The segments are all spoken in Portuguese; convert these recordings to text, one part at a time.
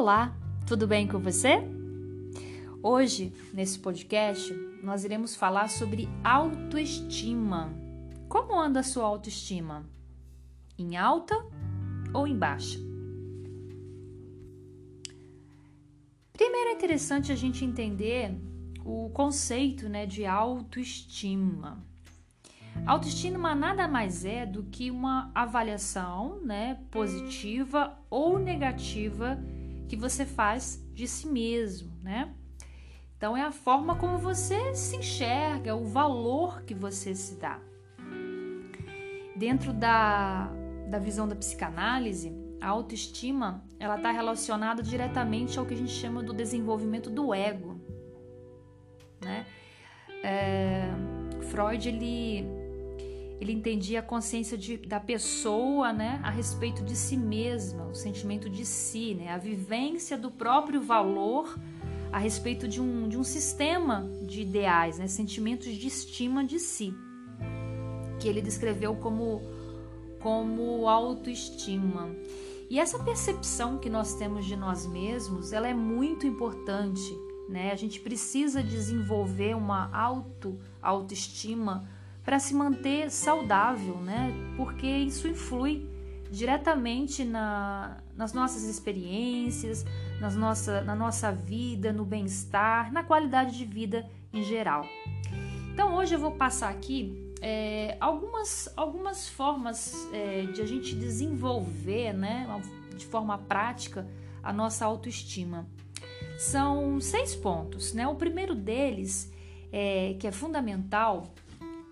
Olá, tudo bem com você? Hoje, nesse podcast, nós iremos falar sobre autoestima. Como anda a sua autoestima? Em alta ou em baixa? Primeiro é interessante a gente entender o conceito né, de autoestima. Autoestima nada mais é do que uma avaliação né, positiva ou negativa que você faz de si mesmo, né? Então é a forma como você se enxerga, o valor que você se dá. Dentro da, da visão da psicanálise, a autoestima ela está relacionada diretamente ao que a gente chama do desenvolvimento do ego, né? É, Freud ele ele entendia a consciência de, da pessoa, né, a respeito de si mesma, o sentimento de si, né, a vivência do próprio valor a respeito de um, de um sistema de ideais, né, sentimentos de estima de si, que ele descreveu como, como autoestima. E essa percepção que nós temos de nós mesmos, ela é muito importante, né? A gente precisa desenvolver uma auto autoestima para se manter saudável, né? Porque isso influi diretamente na, nas nossas experiências, nas nossa, na nossa vida, no bem-estar, na qualidade de vida em geral. Então hoje eu vou passar aqui é, algumas, algumas formas é, de a gente desenvolver, né, de forma prática, a nossa autoestima. São seis pontos, né? O primeiro deles, é, que é fundamental,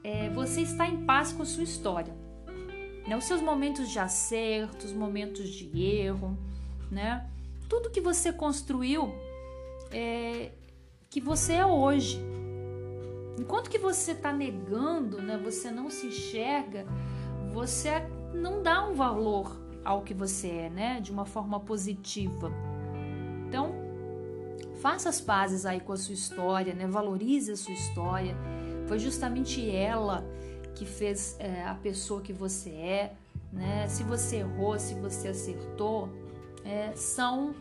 é, você está em paz com a sua história. Né? Os seus momentos de acerto, os momentos de erro, né? Tudo que você construiu é, que você é hoje. Enquanto que você está negando, né? Você não se enxerga, você não dá um valor ao que você é, né? De uma forma positiva. Então, faça as pazes aí com a sua história, né? Valorize a sua história foi justamente ela que fez é, a pessoa que você é, né? Se você errou, se você acertou, é, são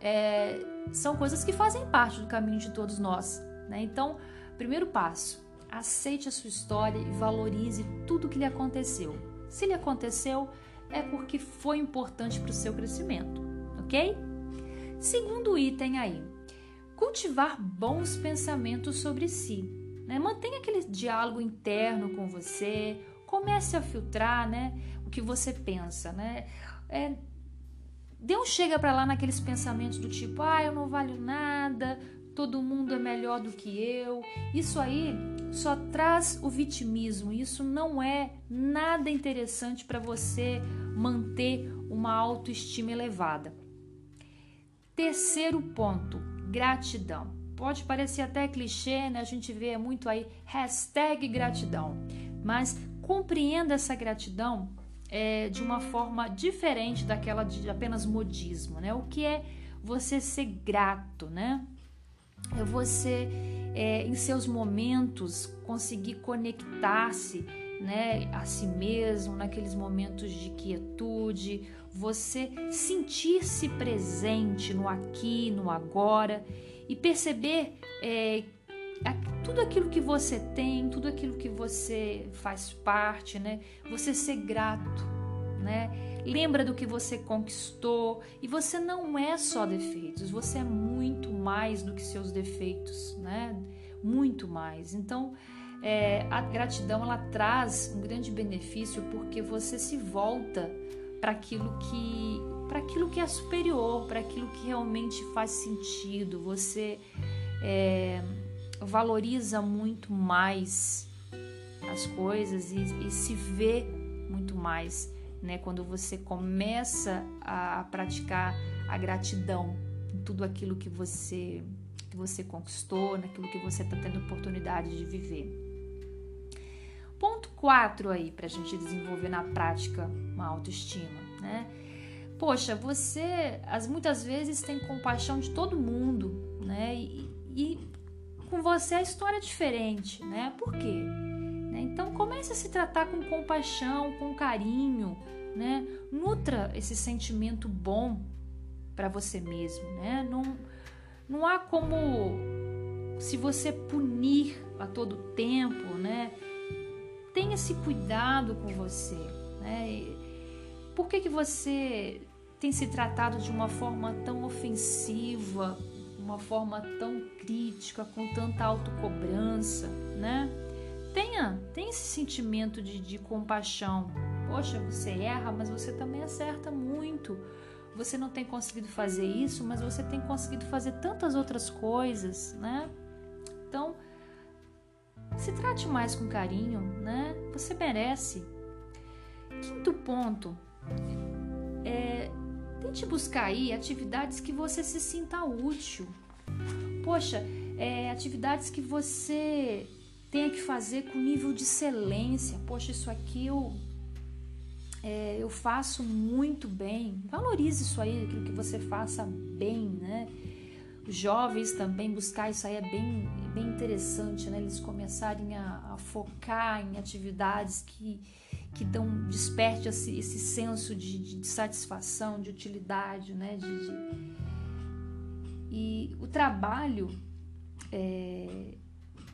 é, são coisas que fazem parte do caminho de todos nós, né? Então, primeiro passo, aceite a sua história e valorize tudo que lhe aconteceu. Se lhe aconteceu, é porque foi importante para o seu crescimento, ok? Segundo item aí, cultivar bons pensamentos sobre si. Né? Mantenha aquele diálogo interno com você, comece a filtrar né, o que você pensa. Né? É, Deus chega para lá naqueles pensamentos do tipo, ah, eu não valho nada, todo mundo é melhor do que eu. Isso aí só traz o vitimismo. Isso não é nada interessante para você manter uma autoestima elevada. Terceiro ponto: gratidão. Pode parecer até clichê, né? A gente vê muito aí hashtag gratidão. Mas compreenda essa gratidão é, de uma forma diferente daquela de apenas modismo, né? O que é você ser grato, né? É você, é, em seus momentos, conseguir conectar-se né, a si mesmo, naqueles momentos de quietude, você sentir-se presente no aqui, no agora e perceber é, tudo aquilo que você tem, tudo aquilo que você faz parte, né? Você ser grato, né? Lembra do que você conquistou e você não é só defeitos, você é muito mais do que seus defeitos, né? Muito mais. Então, é, a gratidão ela traz um grande benefício porque você se volta para aquilo que para aquilo que é superior, para aquilo que realmente faz sentido. Você é, valoriza muito mais as coisas e, e, se vê muito mais, né? Quando você começa a, praticar a gratidão em tudo aquilo que você que você conquistou, naquilo que você está tendo oportunidade de viver. Ponto 4 aí para a gente desenvolver na prática uma autoestima, né? Poxa, você as muitas vezes tem compaixão de todo mundo, né? E, e com você a história é diferente, né? Por quê? Né? Então comece a se tratar com compaixão, com carinho, né? Nutra esse sentimento bom para você mesmo, né? Não, não há como se você punir a todo tempo, né? Tenha esse cuidado com você, né? Por que, que você tem se tratado de uma forma tão ofensiva, uma forma tão crítica, com tanta autocobrança, né? Tenha, tenha esse sentimento de, de compaixão. Poxa, você erra, mas você também acerta muito. Você não tem conseguido fazer isso, mas você tem conseguido fazer tantas outras coisas, né? Então, se trate mais com carinho, né? Você merece. Quinto ponto, é, tente buscar aí atividades que você se sinta útil. Poxa, é, atividades que você tenha que fazer com nível de excelência. Poxa, isso aqui eu, é, eu faço muito bem. Valorize isso aí, aquilo que você faça bem, né? Os jovens também buscar isso aí é bem, bem interessante, né? Eles começarem a, a focar em atividades que que dão desperte esse, esse senso de, de, satisfação, de utilidade, né? De, de... E o trabalho é,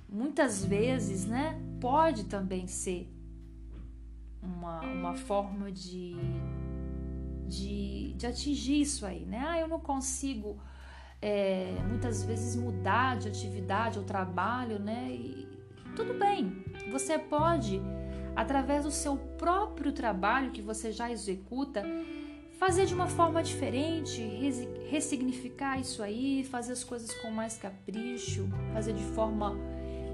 muitas vezes, né, pode também ser uma, uma forma de, de, de atingir isso aí, né? Ah, eu não consigo é, muitas vezes mudar de atividade ou trabalho, né? E tudo bem, você pode através do seu próprio trabalho que você já executa, fazer de uma forma diferente, ressignificar isso aí, fazer as coisas com mais capricho, fazer de forma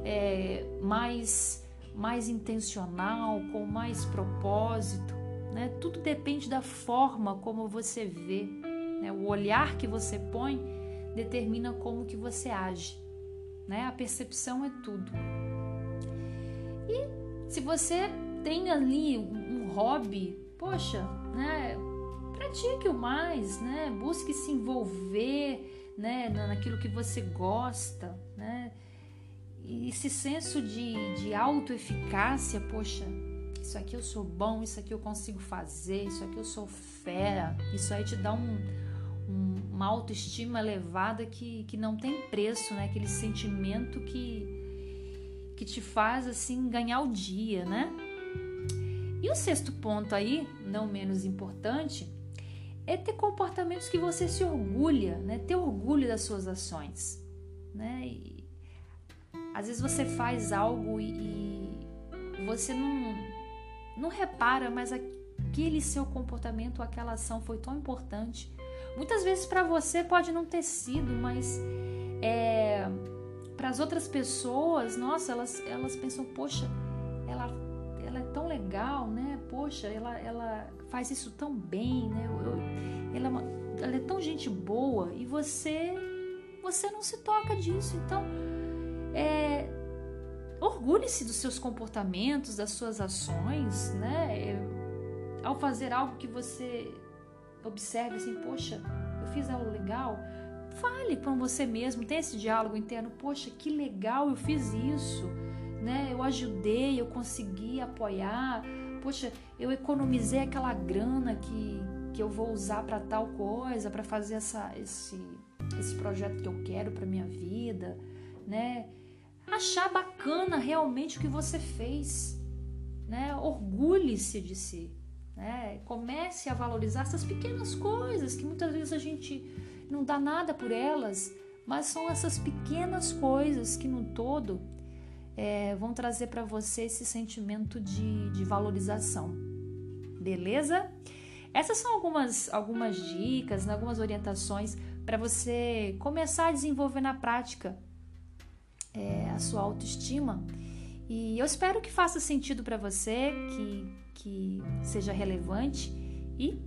é, mais, mais intencional, com mais propósito. Né? Tudo depende da forma como você vê. Né? O olhar que você põe determina como que você age. Né? A percepção é tudo. E se você tem ali um hobby, poxa, né? Pratique o mais, né? Busque se envolver, né? Naquilo que você gosta, né? E esse senso de, de autoeficácia, poxa, isso aqui eu sou bom, isso aqui eu consigo fazer, isso aqui eu sou fera, isso aí te dá um, um, uma autoestima elevada que, que não tem preço, né? Aquele sentimento que, que te faz assim ganhar o dia, né? E o sexto ponto aí, não menos importante, é ter comportamentos que você se orgulha, né? Ter orgulho das suas ações, né? E, às vezes você faz algo e, e você não não repara, mas aquele seu comportamento, aquela ação foi tão importante. Muitas vezes para você pode não ter sido, mas é, as outras pessoas, nossa, elas, elas pensam, poxa, ela, ela é tão legal, né? Poxa, ela, ela faz isso tão bem, né? Eu, ela, é uma, ela é tão gente boa e você você não se toca disso. Então, é, orgulhe-se dos seus comportamentos, das suas ações, né? É, ao fazer algo que você observe assim, poxa, eu fiz algo legal, Fale com você mesmo, tenha esse diálogo interno. Poxa, que legal, eu fiz isso, né? Eu ajudei, eu consegui apoiar. Poxa, eu economizei aquela grana que, que eu vou usar para tal coisa, para fazer essa, esse, esse projeto que eu quero para minha vida, né? Achar bacana realmente o que você fez, né? Orgulhe-se de si, né? Comece a valorizar essas pequenas coisas que muitas vezes a gente não dá nada por elas, mas são essas pequenas coisas que no todo é, vão trazer para você esse sentimento de, de valorização. Beleza? Essas são algumas, algumas dicas, né, algumas orientações para você começar a desenvolver na prática é, a sua autoestima. E eu espero que faça sentido para você, que, que seja relevante. E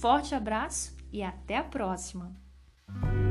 forte abraço e até a próxima! Thank you.